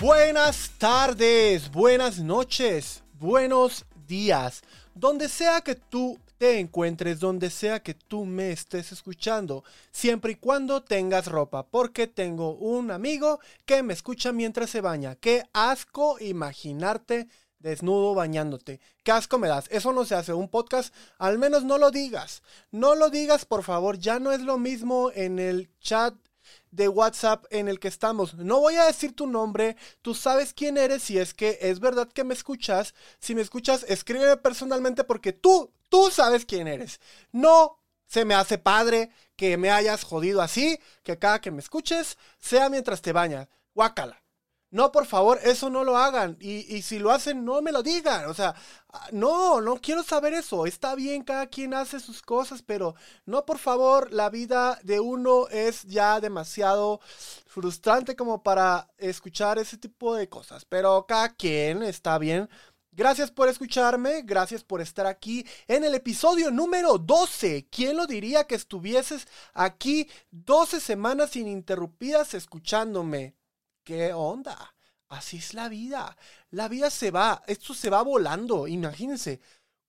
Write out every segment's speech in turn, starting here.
Buenas tardes, buenas noches, buenos días. Donde sea que tú te encuentres, donde sea que tú me estés escuchando, siempre y cuando tengas ropa, porque tengo un amigo que me escucha mientras se baña. Qué asco imaginarte desnudo bañándote. Qué asco me das. Eso no se hace. Un podcast, al menos no lo digas. No lo digas, por favor. Ya no es lo mismo en el chat de WhatsApp en el que estamos. No voy a decir tu nombre, tú sabes quién eres si es que es verdad que me escuchas. Si me escuchas, escríbeme personalmente porque tú, tú sabes quién eres. No se me hace padre que me hayas jodido así, que cada que me escuches sea mientras te bañas. Guácala. No, por favor, eso no lo hagan. Y, si lo hacen, no me lo digan. O sea, ah, no, no quiero saber eso. Está bien, cada quien hace sus cosas, pero no, por favor, la vida de uno es ya demasiado frustrante como para escuchar ese tipo de cosas. Pero cada quien está bien. Gracias por escucharme, gracias por estar aquí en el episodio número 12. ¿Quién lo diría que estuvieses aquí 12 semanas ininterrumpidas escuchándome? ¿Qué onda? Así es la vida. La vida se va, esto se va volando. Imagínense,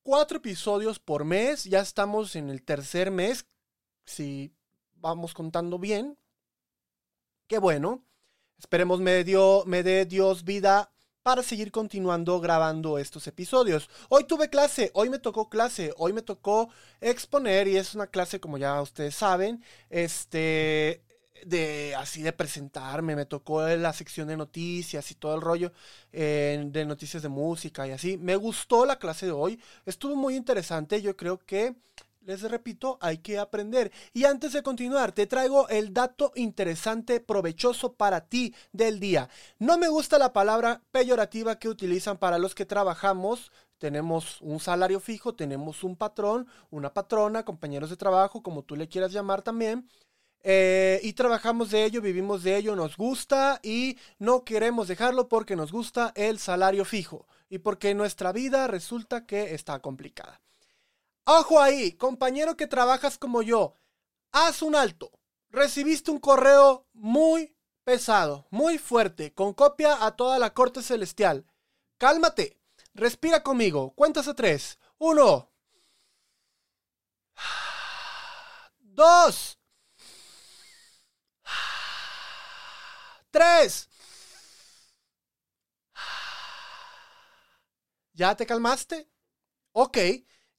cuatro episodios por mes, ya estamos en el tercer mes, si vamos contando bien. Qué bueno. Esperemos me, dio, me dé Dios vida para seguir continuando grabando estos episodios. Hoy tuve clase, hoy me tocó clase, hoy me tocó exponer y es una clase como ya ustedes saben, este de así de presentarme, me tocó la sección de noticias y todo el rollo de noticias de música y así. Me gustó la clase de hoy, estuvo muy interesante, yo creo que, les repito, hay que aprender. Y antes de continuar, te traigo el dato interesante, provechoso para ti del día. No me gusta la palabra peyorativa que utilizan para los que trabajamos tenemos un salario fijo, tenemos un patrón, una patrona, compañeros de trabajo, como tú le quieras llamar también. Eh, y trabajamos de ello, vivimos de ello, nos gusta y no queremos dejarlo porque nos gusta el salario fijo y porque nuestra vida resulta que está complicada. Ojo ahí, compañero que trabajas como yo, haz un alto. Recibiste un correo muy pesado, muy fuerte, con copia a toda la corte celestial. Cálmate, respira conmigo, cuentas a tres. Uno. Dos. Tres. ¿Ya te calmaste? Ok,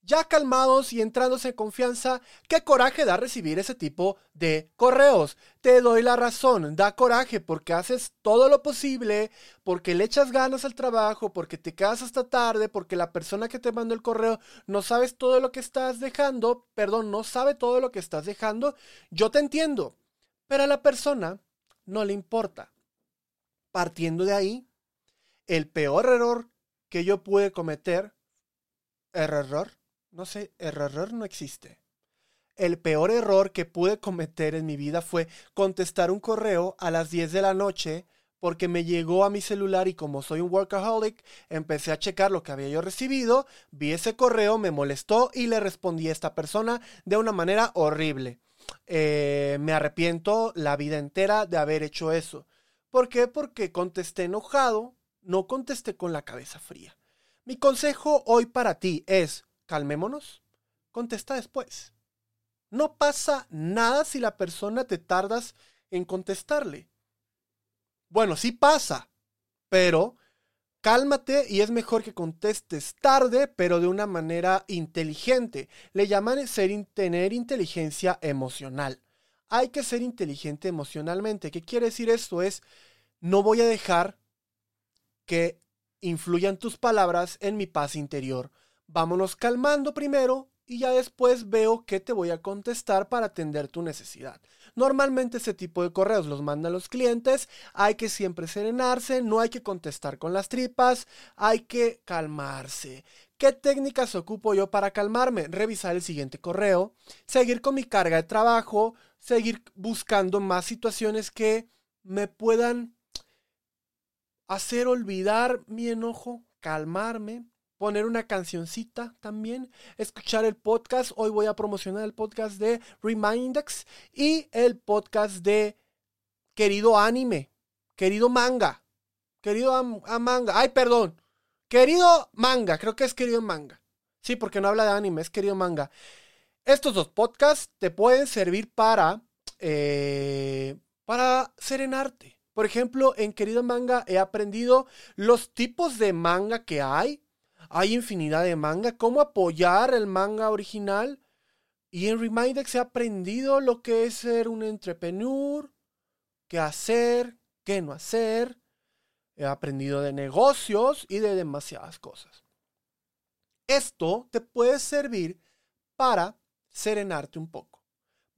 ya calmados y entrándose en confianza, qué coraje da recibir ese tipo de correos. Te doy la razón, da coraje porque haces todo lo posible, porque le echas ganas al trabajo, porque te quedas hasta tarde, porque la persona que te mandó el correo no sabes todo lo que estás dejando, perdón, no sabe todo lo que estás dejando. Yo te entiendo, pero a la persona no le importa. Partiendo de ahí, el peor error que yo pude cometer, error, no sé, error no existe. El peor error que pude cometer en mi vida fue contestar un correo a las 10 de la noche porque me llegó a mi celular y como soy un workaholic, empecé a checar lo que había yo recibido, vi ese correo, me molestó y le respondí a esta persona de una manera horrible. Eh, me arrepiento la vida entera de haber hecho eso. ¿Por qué? Porque contesté enojado, no contesté con la cabeza fría. Mi consejo hoy para ti es, calmémonos, contesta después. No pasa nada si la persona te tardas en contestarle. Bueno, sí pasa, pero Cálmate y es mejor que contestes tarde, pero de una manera inteligente. Le llaman ser, tener inteligencia emocional. Hay que ser inteligente emocionalmente. ¿Qué quiere decir esto? Es, no voy a dejar que influyan tus palabras en mi paz interior. Vámonos calmando primero y ya después veo qué te voy a contestar para atender tu necesidad. Normalmente ese tipo de correos los mandan los clientes, hay que siempre serenarse, no hay que contestar con las tripas, hay que calmarse. ¿Qué técnicas ocupo yo para calmarme? Revisar el siguiente correo, seguir con mi carga de trabajo, seguir buscando más situaciones que me puedan hacer olvidar mi enojo, calmarme, poner una cancioncita también, escuchar el podcast. Hoy voy a promocionar el podcast de Remindex y el podcast de Querido Anime, Querido Manga. Querido a, manga. Ay, perdón. Querido manga. Creo que es querido manga. Sí, porque no habla de anime, es querido manga. Estos dos podcasts te pueden servir para, eh, para serenarte. Por ejemplo, en Querido Manga he aprendido los tipos de manga que hay. Hay infinidad de manga. Cómo apoyar el manga original. Y en Remindex he aprendido lo que es ser un entrepreneur. Qué hacer, qué no hacer. He aprendido de negocios y de demasiadas cosas. Esto te puede servir para serenarte un poco.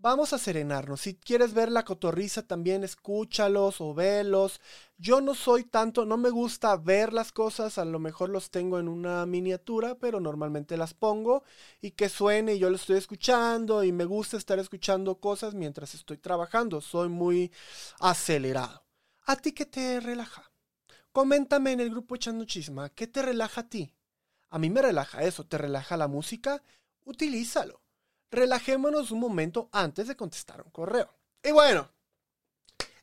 Vamos a serenarnos. Si quieres ver la cotorriza también escúchalos o velos. Yo no soy tanto, no me gusta ver las cosas, a lo mejor los tengo en una miniatura, pero normalmente las pongo y que suene y yo lo estoy escuchando y me gusta estar escuchando cosas mientras estoy trabajando. Soy muy acelerado. ¿A ti qué te relaja? Coméntame en el grupo echando chisma, ¿qué te relaja a ti? A mí me relaja eso, ¿te relaja la música? Utilízalo relajémonos un momento antes de contestar un correo. Y bueno,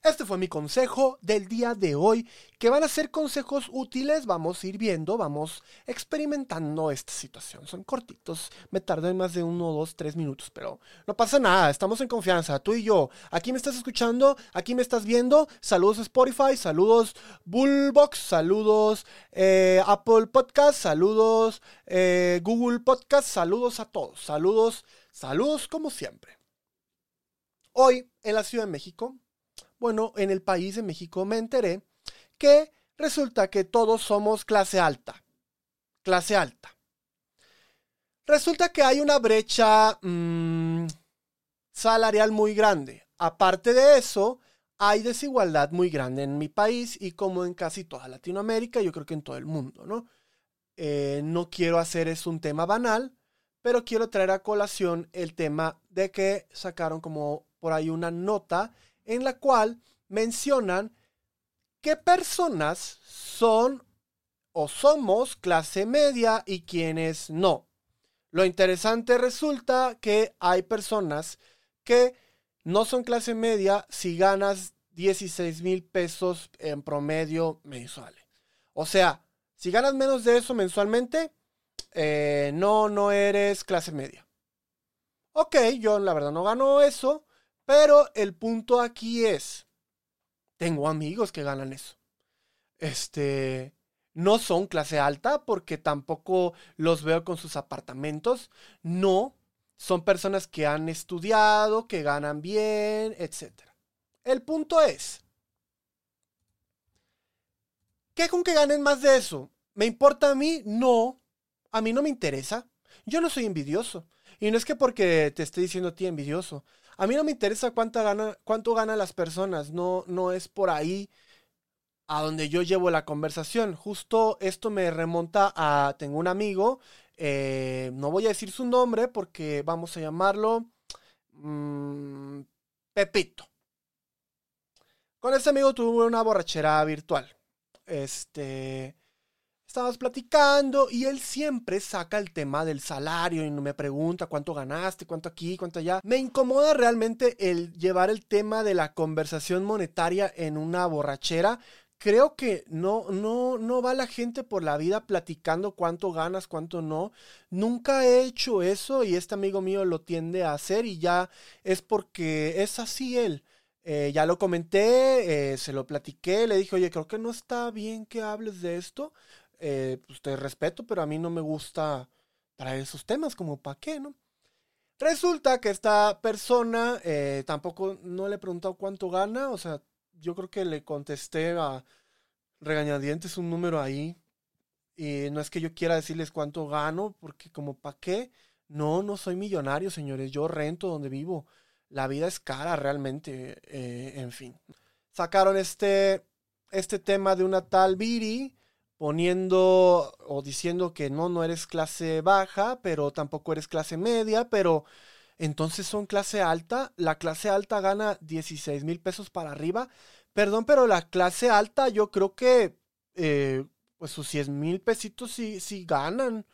este fue mi consejo del día de hoy, que van a ser consejos útiles, vamos a ir viendo, vamos experimentando esta situación. Son cortitos, me tardan más de uno, dos, tres minutos, pero no pasa nada, estamos en confianza, tú y yo. Aquí me estás escuchando, aquí me estás viendo, saludos Spotify, saludos Bullbox, saludos eh, Apple Podcast, saludos eh, Google Podcast, saludos a todos, saludos Saludos como siempre. Hoy en la Ciudad de México, bueno, en el país de México me enteré que resulta que todos somos clase alta. Clase alta. Resulta que hay una brecha mm, salarial muy grande. Aparte de eso, hay desigualdad muy grande en mi país y como en casi toda Latinoamérica, yo creo que en todo el mundo, ¿no? Eh, no quiero hacer eso un tema banal, pero quiero traer a colación el tema de que sacaron como por ahí una nota en la cual mencionan qué personas son o somos clase media y quiénes no. Lo interesante resulta que hay personas que no son clase media si ganas 16 mil pesos en promedio mensuales. O sea, si ganas menos de eso mensualmente, eh, no, no eres clase media. Ok, yo la verdad no gano eso, pero el punto aquí es, tengo amigos que ganan eso. Este, no son clase alta porque tampoco los veo con sus apartamentos. No, son personas que han estudiado, que ganan bien, etc. El punto es, ¿qué con que ganen más de eso? ¿Me importa a mí? No, a mí no me interesa. Yo no soy envidioso. Y no es que porque te esté diciendo a ti envidioso. A mí no me interesa cuánto gana, cuánto ganan las personas. No, no es por ahí a donde yo llevo la conversación. Justo esto me remonta a. Tengo un amigo. Eh, no voy a decir su nombre porque vamos a llamarlo. Mm, Pepito. Con ese amigo tuve una borrachera virtual. Este. Estábamos platicando y él siempre saca el tema del salario y me pregunta cuánto ganaste, cuánto aquí, cuánto allá. Me incomoda realmente el llevar el tema de la conversación monetaria en una borrachera. Creo que no, no, no va la gente por la vida platicando cuánto ganas, cuánto no. Nunca he hecho eso y este amigo mío lo tiende a hacer y ya es porque es así él. Eh, ya lo comenté, eh, se lo platiqué, le dije, oye, creo que no está bien que hables de esto eh, pues te respeto, pero a mí no me gusta traer esos temas, como para qué, ¿no? Resulta que esta persona eh, tampoco no le he preguntado cuánto gana, o sea, yo creo que le contesté a regañadientes un número ahí. Y no es que yo quiera decirles cuánto gano, porque como para qué. No, no soy millonario, señores. Yo rento donde vivo. La vida es cara realmente. Eh, en fin. Sacaron este, este tema de una tal Viri poniendo o diciendo que no, no eres clase baja, pero tampoco eres clase media, pero entonces son clase alta. La clase alta gana 16 mil pesos para arriba. Perdón, pero la clase alta yo creo que eh, pues sus 10 mil pesitos sí, sí ganan.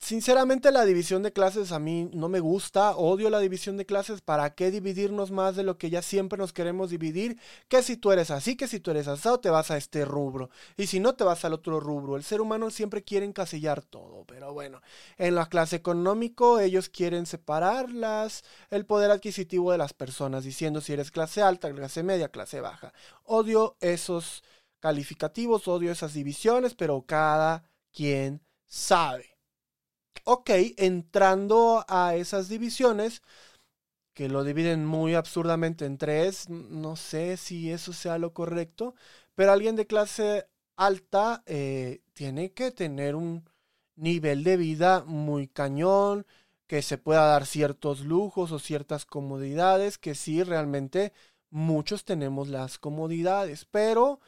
Sinceramente la división de clases a mí no me gusta, odio la división de clases, ¿para qué dividirnos más de lo que ya siempre nos queremos dividir? Que si tú eres así, que si tú eres asado, te vas a este rubro, y si no te vas al otro rubro. El ser humano siempre quiere encasillar todo, pero bueno, en la clase económico ellos quieren separarlas, el poder adquisitivo de las personas, diciendo si eres clase alta, clase media, clase baja. Odio esos calificativos, odio esas divisiones, pero cada quien sabe ok, entrando a esas divisiones, que lo dividen muy absurdamente en tres, no sé si eso sea lo correcto, pero alguien de clase alta eh, tiene que tener un nivel de vida muy cañón, que se pueda dar ciertos lujos o ciertas comodidades, que sí, realmente muchos tenemos las comodidades, pero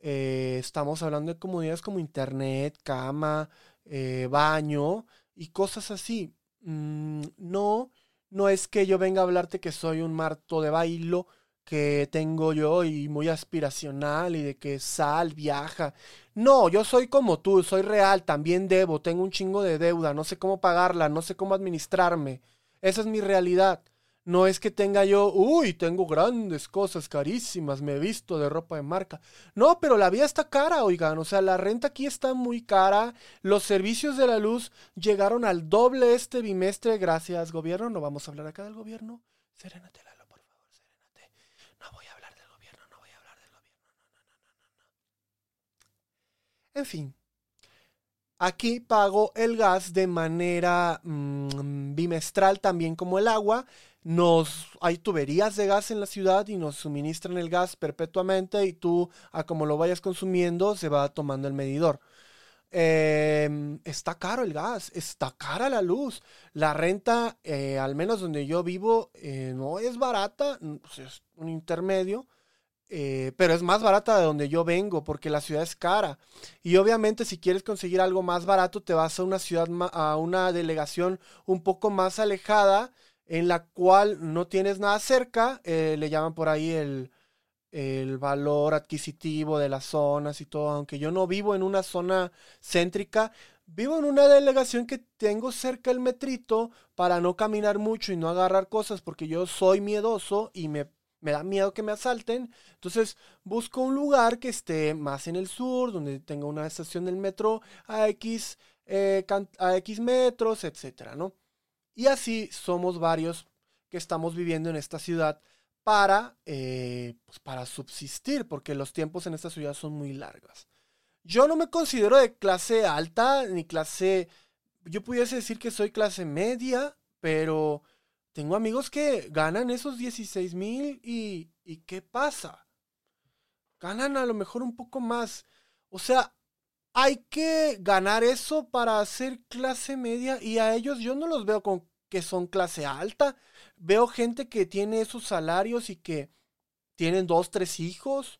eh, estamos hablando de comodidades como internet, cama, eh, baño, y cosas así. Mm, no, no es que yo venga a hablarte que soy un marto de bailo que tengo yo y muy aspiracional y de que sal, viaja. No, yo soy como tú, soy real, también debo, tengo un chingo de deuda, no sé cómo pagarla, no sé cómo administrarme. Esa es mi realidad. No es que tenga yo, uy, tengo grandes cosas carísimas, me he visto de ropa de marca. No, pero la vida está cara, oigan. O sea, la renta aquí está muy cara. Los servicios de la luz llegaron al doble este bimestre. Gracias, gobierno. No vamos a hablar acá del gobierno. Serénate, Lalo, por favor, serénate. No voy a hablar del gobierno, no voy a hablar del gobierno. No, no, no, no, no. En fin. Aquí pago el gas de manera mm, bimestral también como el agua nos hay tuberías de gas en la ciudad y nos suministran el gas perpetuamente y tú a como lo vayas consumiendo se va tomando el medidor. Em, está caro el gas, está cara la luz. La renta, eh, al menos donde yo vivo, eh, no es barata, pues, es un intermedio, eh, pero es más barata de donde yo vengo porque la ciudad es cara. Y obviamente si quieres conseguir algo más barato, te vas a una ciudad, a una delegación un poco más alejada en la cual no tienes nada cerca, eh, le llaman por ahí el, valor adquisitivo de las zonas y todo, aunque yo no vivo en una zona céntrica, vivo en una delegación que tengo cerca el metrito para no caminar mucho y no agarrar cosas porque yo soy miedoso y me, da miedo que me asalten. Entonces busco un lugar que esté más en el sur, donde tenga una estación del metro a X, eh, a X metros, etcétera, ¿no? Y así somos varios que estamos viviendo en esta ciudad para, eh, pues para subsistir, porque los tiempos en esta ciudad son muy largos. Yo no me considero de clase alta ni clase... Yo pudiese decir que soy clase media, pero tengo amigos que ganan esos 16 mil y, y ¿qué pasa? Ganan a lo mejor un poco más. O sea, hay que ganar eso para hacer clase media y a ellos yo no los veo con que son clase alta. Veo gente que tiene esos salarios y que tienen dos, tres hijos.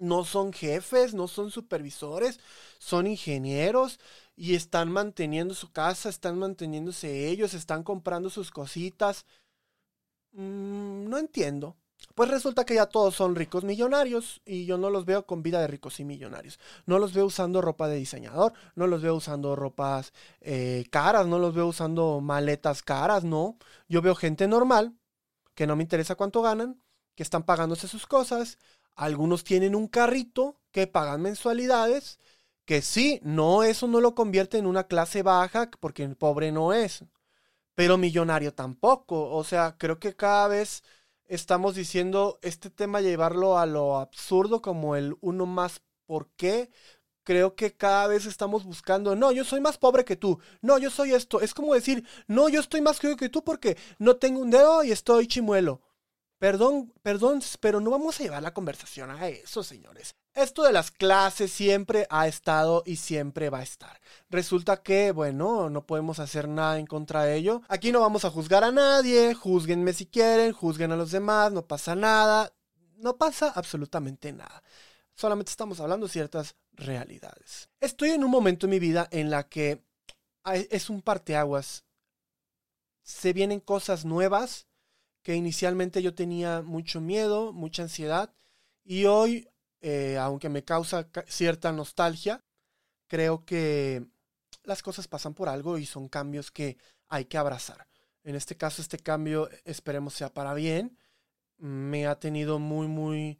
No son jefes, no son supervisores, son ingenieros y están manteniendo su casa, están manteniéndose ellos, están comprando sus cositas. Mm, no entiendo. Pues resulta que ya todos son ricos millonarios y yo no los veo con vida de ricos y millonarios. No los veo usando ropa de diseñador, no los veo usando ropas eh, caras, no los veo usando maletas caras, no. Yo veo gente normal, que no me interesa cuánto ganan, que están pagándose sus cosas. Algunos tienen un carrito que pagan mensualidades, que sí, no, eso no lo convierte en una clase baja, porque el pobre no es, pero millonario tampoco. O sea, creo que cada vez estamos diciendo este tema llevarlo a lo absurdo como el uno más por qué. Creo que cada vez estamos buscando, no, yo soy más pobre que tú, no, yo soy esto. Es como decir, no, yo estoy más que tú porque no tengo un dedo y estoy chimuelo. Perdón, perdón, pero no vamos a llevar la conversación a eso, señores. Esto de las clases siempre ha estado y siempre va a estar. Resulta que, bueno, no podemos hacer nada en contra de ello. Aquí no vamos a juzgar a nadie, juzguenme si quieren, juzguen a los demás, no pasa nada. No pasa absolutamente nada. Solamente estamos hablando de ciertas realidades. Estoy en un momento en mi vida en la que es un parteaguas. Se vienen cosas nuevas que inicialmente yo tenía mucho miedo, mucha ansiedad, y hoy, eh, aunque me causa cierta nostalgia, creo que las cosas pasan por algo y son cambios que hay que abrazar. En este caso, este cambio esperemos sea para bien. Me ha tenido muy, muy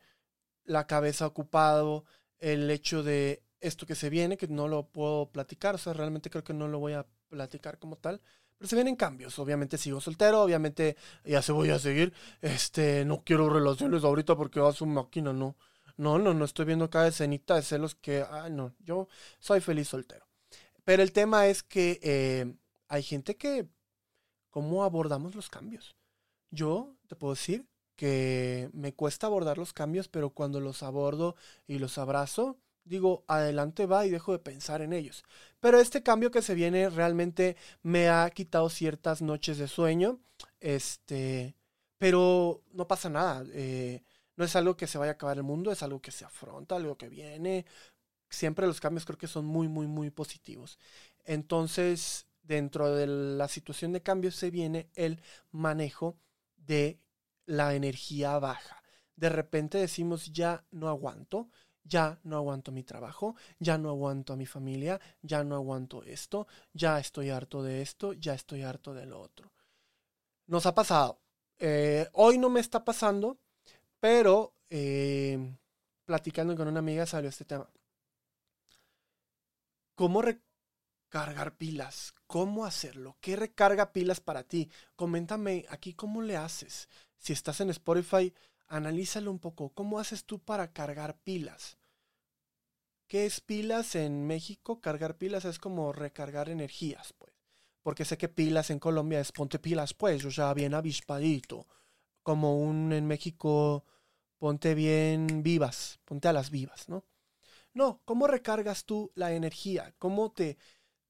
la cabeza ocupado el hecho de esto que se viene, que no lo puedo platicar, o sea, realmente creo que no lo voy a platicar como tal, pero se vienen cambios. Obviamente sigo soltero, obviamente ya se voy a seguir. Este, no quiero relaciones ahorita porque va a su máquina, no. No, no, no estoy viendo cada escenita de celos que, ay, no, yo soy feliz soltero. Pero el tema es que eh, hay gente que, ¿cómo abordamos los cambios? Yo te puedo decir que me cuesta abordar los cambios, pero cuando los abordo y los abrazo, digo, adelante va y dejo de pensar en ellos. Pero este cambio que se viene realmente me ha quitado ciertas noches de sueño, este, pero no pasa nada. Eh, no es algo que se vaya a acabar el mundo, es algo que se afronta, algo que viene. Siempre los cambios creo que son muy, muy, muy positivos. Entonces, dentro de la situación de cambio se viene el manejo de la energía baja. De repente decimos, ya no aguanto, ya no aguanto mi trabajo, ya no aguanto a mi familia, ya no aguanto esto, ya estoy harto de esto, ya estoy harto de lo otro. Nos ha pasado. Eh, hoy no me está pasando, pero eh, platicando con una amiga salió este tema. ¿Cómo recargar pilas? ¿Cómo hacerlo? ¿Qué recarga pilas para ti? Coméntame aquí cómo le haces. Si estás en Spotify, analízalo un poco. ¿Cómo haces tú para cargar pilas? ¿Qué es pilas en México? Cargar pilas es como recargar energías, pues. Porque sé que pilas en Colombia es ponte pilas, pues, o sea, bien avispadito. Como un en México, ponte bien vivas, ponte a las vivas, ¿no? No, ¿cómo recargas tú la energía? ¿Cómo te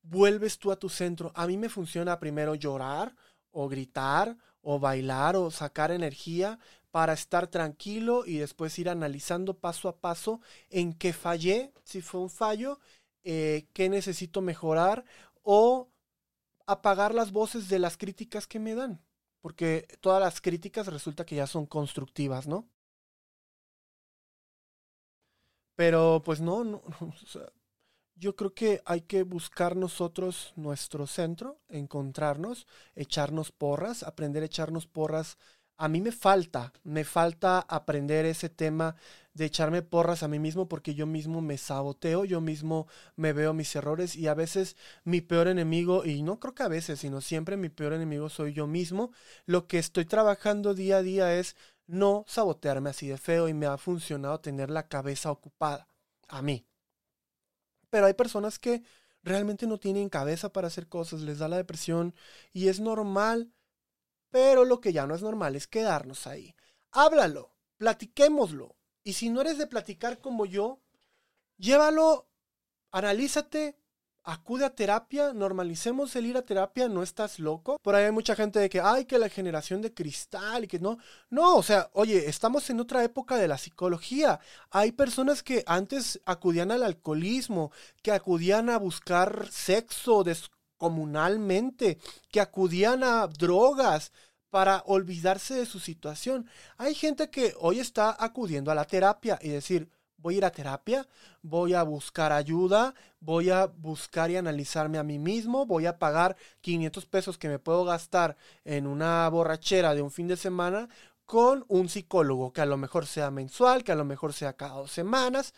vuelves tú a tu centro? A mí me funciona primero llorar o gritar o bailar o sacar energía para estar tranquilo y después ir analizando paso a paso en qué fallé, si fue un fallo, eh, qué necesito mejorar o apagar las voces de las críticas que me dan. Porque todas las críticas resulta que ya son constructivas, ¿no? Pero pues no, no, yo creo que hay que buscar nosotros nuestro centro, encontrarnos, echarnos porras, aprender a echarnos porras. A mí me falta, me falta aprender ese tema de echarme porras a mí mismo porque yo mismo me saboteo, yo mismo me veo mis errores y a veces mi peor enemigo, y no creo que a veces, sino siempre mi peor enemigo soy yo mismo. Lo que estoy trabajando día a día es no sabotearme así de feo y me ha funcionado tener la cabeza ocupada. A mí. Pero hay personas que realmente no tienen cabeza para hacer cosas, les da la depresión y es normal. Pero lo que ya no es normal es quedarnos ahí. Háblalo, platiquémoslo. Y si no eres de platicar como yo, llévalo, analízate, acude a terapia, normalicemos el ir a terapia, no estás loco. Por ahí hay mucha gente de que, ay, que la generación de cristal y que no. No, o sea, oye, estamos en otra época de la psicología. Hay personas que antes acudían al alcoholismo, que acudían a buscar sexo descomunalmente, que acudían a drogas para olvidarse de su situación. Hay gente que hoy está acudiendo a la terapia y decir, voy a ir a terapia, voy a buscar ayuda, voy a buscar y analizarme a mí mismo, voy a pagar 500 pesos que me puedo gastar en una borrachera de un fin de semana con un psicólogo, que a lo mejor sea mensual, que a lo mejor sea cada dos semanas,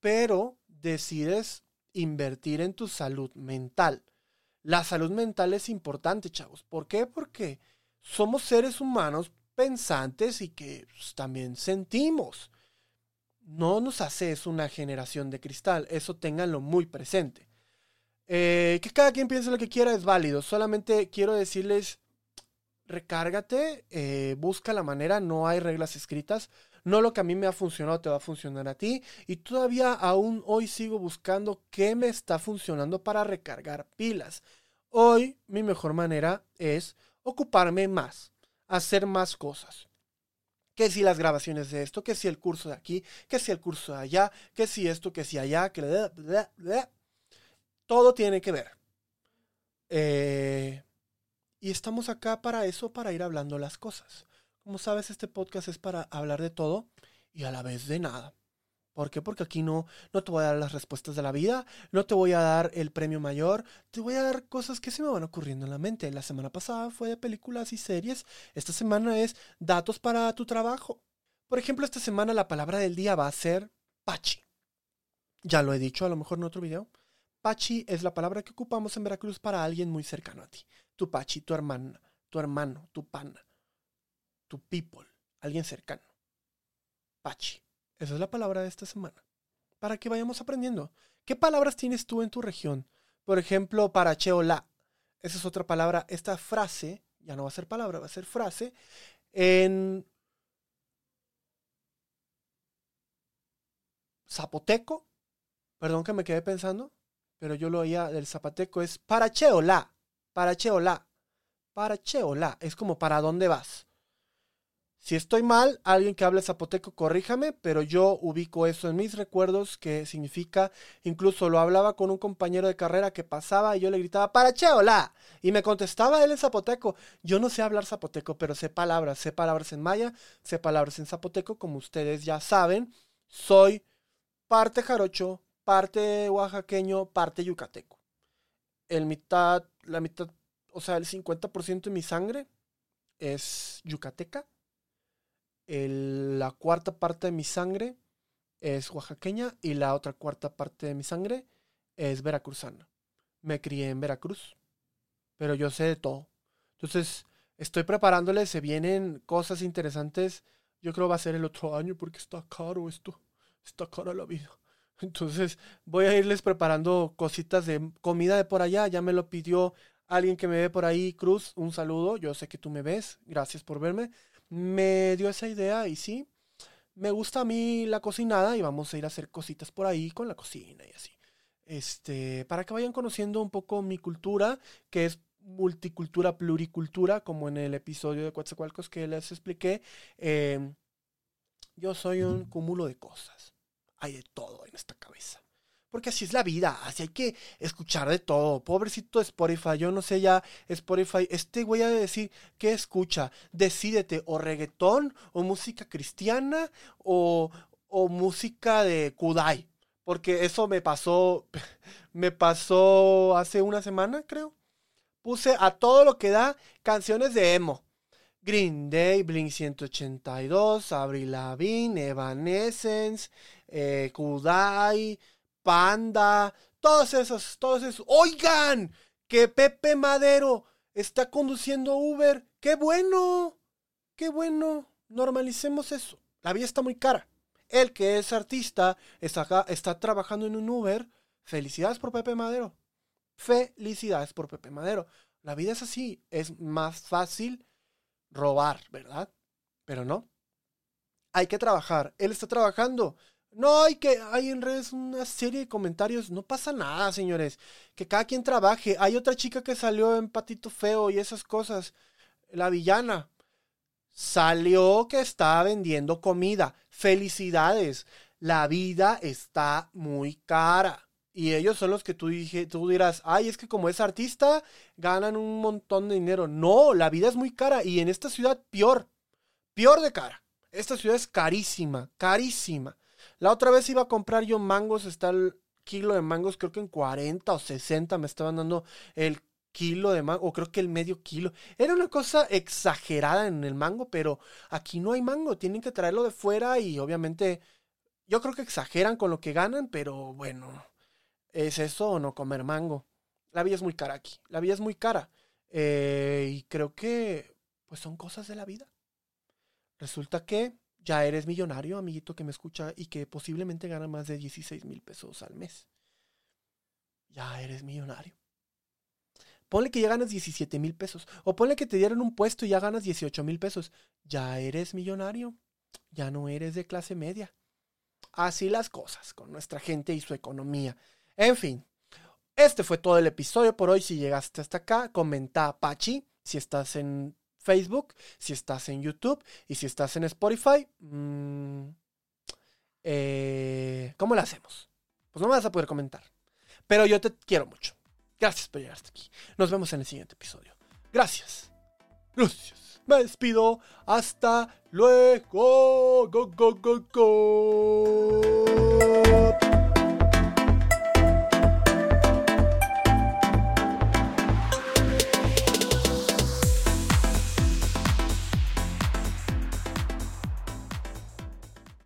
pero decides invertir en tu salud mental. La salud mental es importante, chavos. ¿Por qué? Porque somos seres humanos pensantes y que pues, también sentimos no nos hace eso una generación de cristal. Eso ténganlo muy presente. Eh, que cada quien piense lo que quiera es válido. Solamente quiero decirles, recárgate, eh, busca la manera, no hay reglas escritas. No lo que a mí me ha funcionado te va a funcionar a ti. Y todavía aún hoy sigo buscando qué me está funcionando para recargar pilas. Hoy mi mejor manera es ocuparme más, hacer más cosas que si las grabaciones de esto, que si el curso de aquí, que si el curso de allá, que si esto, que si allá, que todo tiene que ver. Eh, y estamos acá para eso, para ir hablando las cosas. Como sabes, este podcast es para hablar de todo y a la vez de nada. ¿Por qué? Porque aquí no, no te voy a dar las respuestas de la vida, no te voy a dar el premio mayor, te voy a dar cosas que se me van ocurriendo en la mente. La semana pasada fue de películas y series, esta semana es datos para tu trabajo. Por ejemplo, esta semana la palabra del día va a ser pachi. Ya lo he dicho a lo mejor en otro video. Pachi es la palabra que ocupamos en Veracruz para alguien muy cercano a ti. Tu pachi, tu hermana, tu hermano, tu pana, tu people, alguien cercano. Pachi. Esa es la palabra de esta semana. Para que vayamos aprendiendo. ¿Qué palabras tienes tú en tu región? Por ejemplo, para cheola. Esa es otra palabra. Esta frase, ya no va a ser palabra, va a ser frase. En zapoteco, perdón que me quedé pensando, pero yo lo oía del zapoteco, es para cheola, para cheola, para cheola. Es como para dónde vas. Si estoy mal, alguien que hable zapoteco, corríjame, pero yo ubico eso en mis recuerdos, que significa, incluso lo hablaba con un compañero de carrera que pasaba y yo le gritaba, para cheola, y me contestaba él en zapoteco. Yo no sé hablar zapoteco, pero sé palabras, sé palabras en maya, sé palabras en zapoteco, como ustedes ya saben, soy parte jarocho, parte oaxaqueño, parte yucateco. El mitad, la mitad, o sea, el 50% de mi sangre es yucateca la cuarta parte de mi sangre es oaxaqueña y la otra cuarta parte de mi sangre es veracruzana. Me crié en Veracruz, pero yo sé de todo. Entonces, estoy preparándole, se vienen cosas interesantes. Yo creo va a ser el otro año porque está caro esto, está cara la vida. Entonces, voy a irles preparando cositas de comida de por allá. Ya me lo pidió alguien que me ve por ahí, Cruz. Un saludo, yo sé que tú me ves. Gracias por verme me dio esa idea y sí, me gusta a mí la cocinada y vamos a ir a hacer cositas por ahí con la cocina y así. Este, para que vayan conociendo un poco mi cultura, que es multicultura, pluricultura, como en el episodio de Coatzacoalcos que les expliqué. Em, yo soy un cúmulo de cosas. Hay de todo en esta cabeza. Porque así es la vida, así hay que escuchar de todo. Pobrecito Spotify, yo no sé ya Spotify, este voy a decir, ¿qué escucha? Decídete, o reggaetón, o música cristiana, o, o música de Kudai. Porque eso me pasó, me pasó hace una semana, creo. Puse a todo lo que da canciones de emo. Green Day, Blink 182, Avril Lavigne, Evanescence, eh, Kudai, Panda, todos esos, todos esos. Oigan, que Pepe Madero está conduciendo Uber. ¡Qué bueno! ¡Qué bueno! Normalicemos eso. La vida está muy cara. El que es artista está, está trabajando en un Uber. Felicidades por Pepe Madero. Felicidades por Pepe Madero. La vida es así. Es más fácil robar, ¿verdad? Pero no. Hay que trabajar. Él está trabajando. No, hay que hay en redes una serie de comentarios. No pasa nada, señores. Que cada quien trabaje. Hay otra chica que salió en Patito Feo y esas cosas. La villana. Salió que está vendiendo comida. Felicidades. La vida está muy cara. Y ellos son los que tú, dije, tú dirás, ay, es que como es artista, ganan un montón de dinero. No, la vida es muy cara. Y en esta ciudad, peor. Peor de cara. Esta ciudad es carísima, carísima. La otra vez iba a comprar yo mangos, está el kilo de mangos, creo que en 40 o 60 me estaban dando el kilo de mango, o creo que el medio kilo. Era una cosa exagerada en el mango, pero aquí no hay mango, tienen que traerlo de fuera y obviamente yo creo que exageran con lo que ganan, pero bueno, ¿es eso o no comer mango? La vida es muy cara aquí, la vida es muy cara. Eh, y creo que pues son cosas de la vida. Resulta que ya eres millonario, amiguito que me escucha y que posiblemente gana más de 16 mil pesos al mes. Ya eres millonario. Ponle que ya ganas 17 mil pesos. O ponle que te dieron un puesto y ya ganas 18 mil pesos. Ya eres millonario. Ya no eres de clase media. Así las cosas con nuestra gente y su economía. En fin, este fue todo el episodio por hoy. Si llegaste hasta acá, comenta Pachi. Si estás en Facebook, si estás en YouTube y si estás en Spotify, mm, eh, ¿cómo lo hacemos? Pues no me vas a poder comentar. Pero yo te quiero mucho. Gracias por llegar hasta aquí. Nos vemos en el siguiente episodio. Gracias. Gracias. Me despido. Hasta luego. Go, go, go, go.